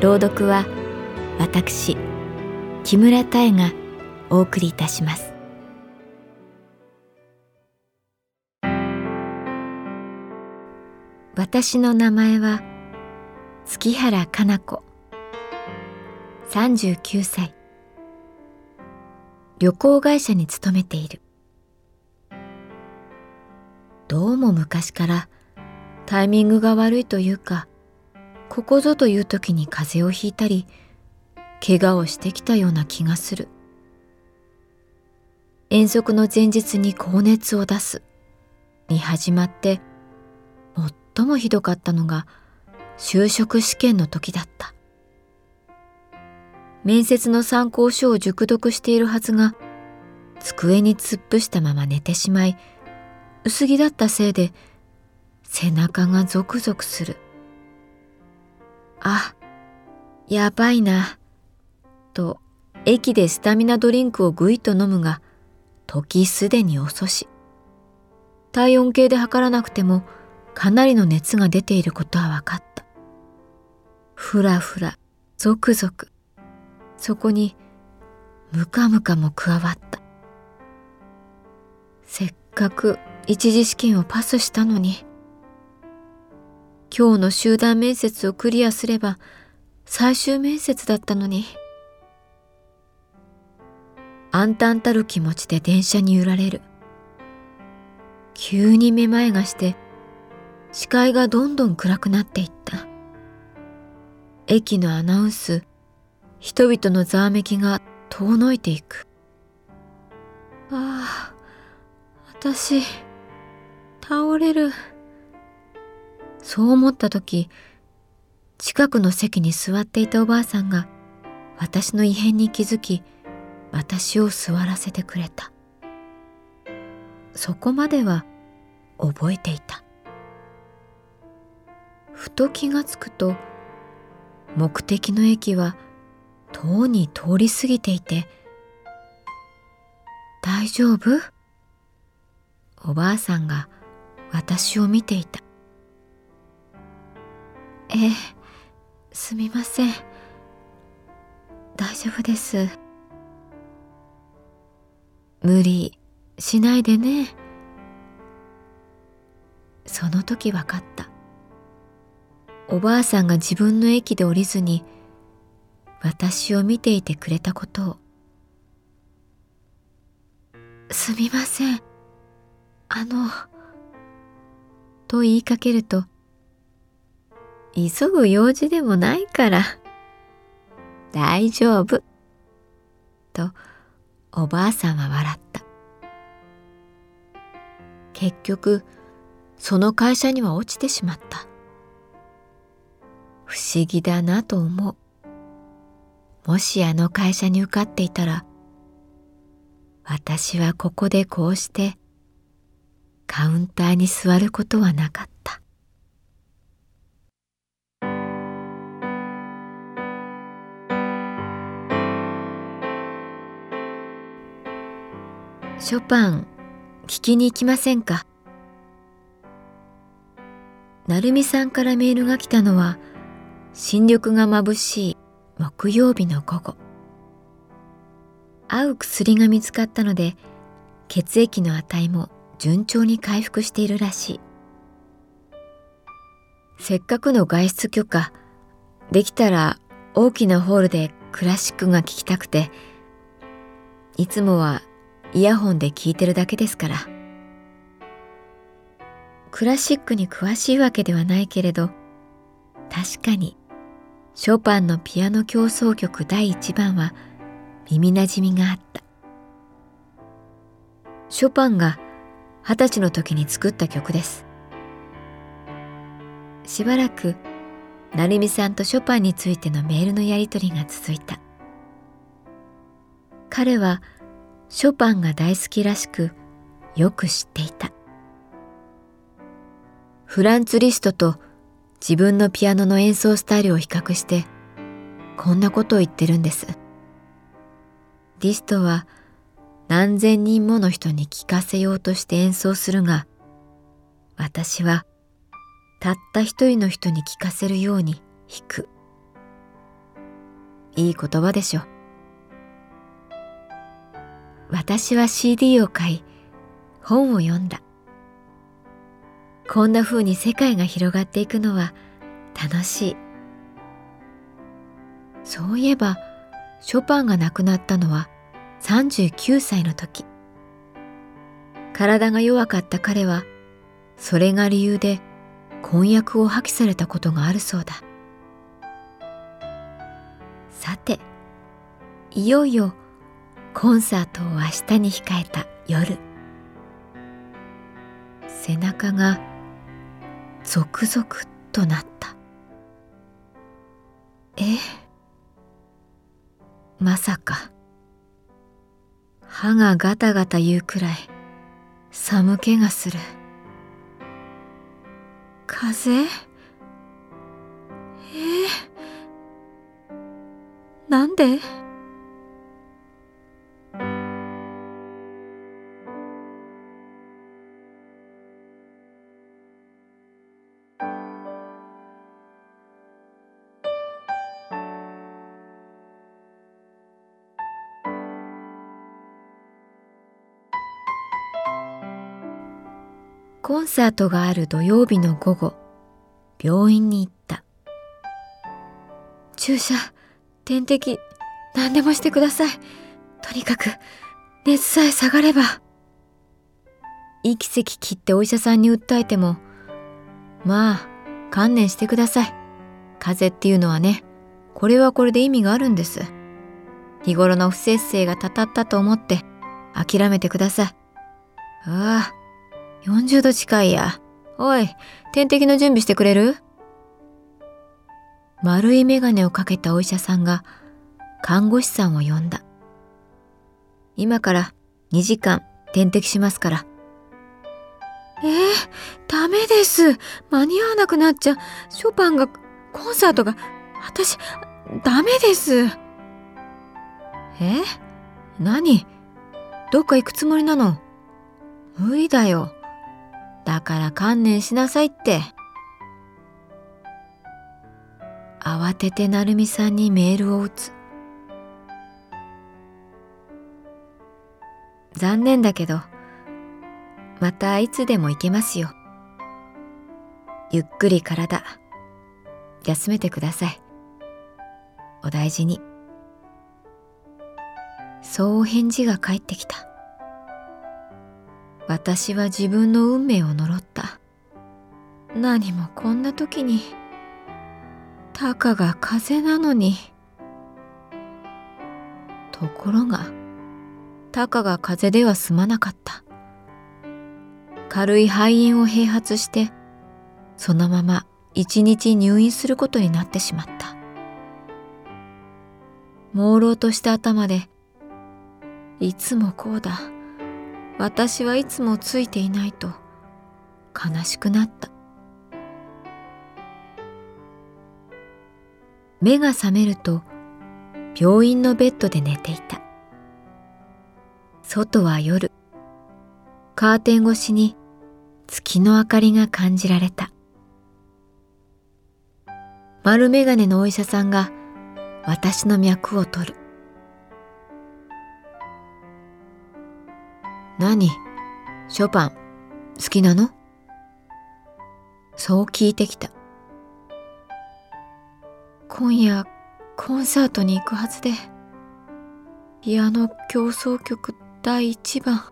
朗読は私木村多江がお送りいたします。私の名前は月原かな子。39歳。旅行会社に勤めている。どうも昔からタイミングが悪いというかここぞという時に風邪をひいたり怪我をしてきたような気がする。遠足の前日に高熱を出す。に始まって最もひどかったのが就職試験の時だった。面接の参考書を熟読しているはずが机に突っ伏したまま寝てしまい薄着だったせいで背中がゾクゾクする。あ、やばいな。と、駅でスタミナドリンクをぐいと飲むが、時すでに遅し。体温計で測らなくても、かなりの熱が出ていることは分かった。ふらふら、ゾクゾク。そこに、ムカムカも加わった。せっかく一次試験をパスしたのに。今日の集団面接をクリアすれば最終面接だったのに。暗淡たる気持ちで電車に揺られる。急にめまいがして視界がどんどん暗くなっていった。駅のアナウンス人々のざわめきが遠のいていく。ああ私倒れる。そう思った時近くの席に座っていたおばあさんが私の異変に気づき私を座らせてくれた。そこまでは覚えていた。ふと気がつくと目的の駅はとうに通り過ぎていて「大丈夫?」おばあさんが私を見ていた。ええすみません。大丈夫です。無理しないでね。その時分かった。おばあさんが自分の駅で降りずに私を見ていてくれたことを。すみません。あのと言いかけると急ぐ用事でもないから。大丈夫。とおばあさんは笑った。結局その会社には落ちてしまった。不思議だなと思う。もしあの会社に受かっていたら私はここでこうしてカウンターに座ることはなかったショパン聞きに行きませんか？成美さんからメールが来たのは新緑が眩しい木曜日の午後。合う薬が見つかったので血液の値も順調に回復しているらしい。せっかくの外出許可、できたら大きなホールでクラシックが聴きたくて、いつもはイヤホンで聴いてるだけですから。クラシックに詳しいわけではないけれど、確かにショパンのピアノ協奏曲第1番は耳なじみがあった。ショパンが二十歳の時に作った曲です。しばらく成美さんとショパンについてのメールのやり取りが続いた。彼はショパンが大好きらしくよく知っていた。フランツ・リストと自分のピアノの演奏スタイルを比較してこんなことを言ってるんです。リストは何千人もの人に聴かせようとして演奏するが私はたった一人の人に聴かせるように弾く。いい言葉でしょ。私は CD を買い本を読んだ。こんな風に世界が広がっていくのは楽しい。そういえば、ショパンが亡くなったのは39歳の時。体が弱かった彼は、それが理由で婚約を破棄されたことがあるそうだ。さて、いよいよコンサートを明日に控えた夜。背中がゾクゾクとなった。え？まさか。歯がガタガタ言うくらい寒気がする。風？え？ー、なんで？コンサートがある土曜日の午後、病院に行った。注射、点滴、何でもしてください。とにかく、熱さえ下がれば。息せき切ってお医者さんに訴えても、まあ、観念してください。風邪っていうのはね、これはこれで意味があるんです。日頃の不節制がたたったと思って諦めてください。ああ、40度近いや。おい、点滴の準備してくれる？丸い眼鏡をかけたお医者さんが看護師さんを呼んだ。今から2時間点滴しますから。えー、ダメです。間に合わなくなっちゃう。ショパンが、コンサートが、私、ダメです。え？何？どっか行くつもりなの？無理だよ。だから観念しなさいって。慌てて成美さんにメールを打つ。残念だけど、またいつでも行けますよ。ゆっくり体、休めてください。お大事に。そう返事が返ってきた。私は自分の運命を呪った。何もこんな時に、たかが風なのに。ところが、たかが風では済まなかった。軽い肺炎を併発して、そのまま一日入院することになってしまった。朦朧とした頭で、いつもこうだ。私はいつもついていないと悲しくなった。目が覚めると病院のベッドで寝ていた。外は夜。カーテン越しに月の明かりが感じられた。丸眼鏡のお医者さんが私の脈を取る。何？ショパン好きなの？そう聞いてきた。今夜コンサートに行くはずで。ピアノ協奏曲第1番。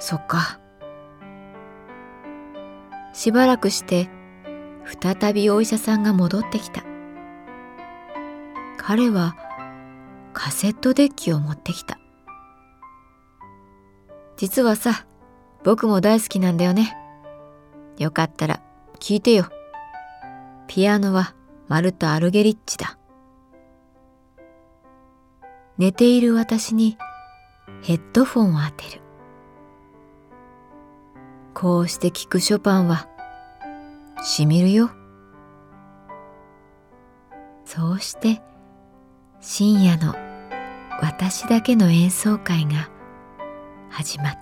そっか。しばらくして再びお医者さんが戻ってきた。彼はカセットデッキを持ってきた。実はさ僕も大好きなんだよね。よかったら聞いてよ。ピアノはマルタ・アルゲリッチだ。寝ている私にヘッドフォンを当てる。こうして聴くショパンはしみるよ。そうして深夜の私だけの演奏会が始まっ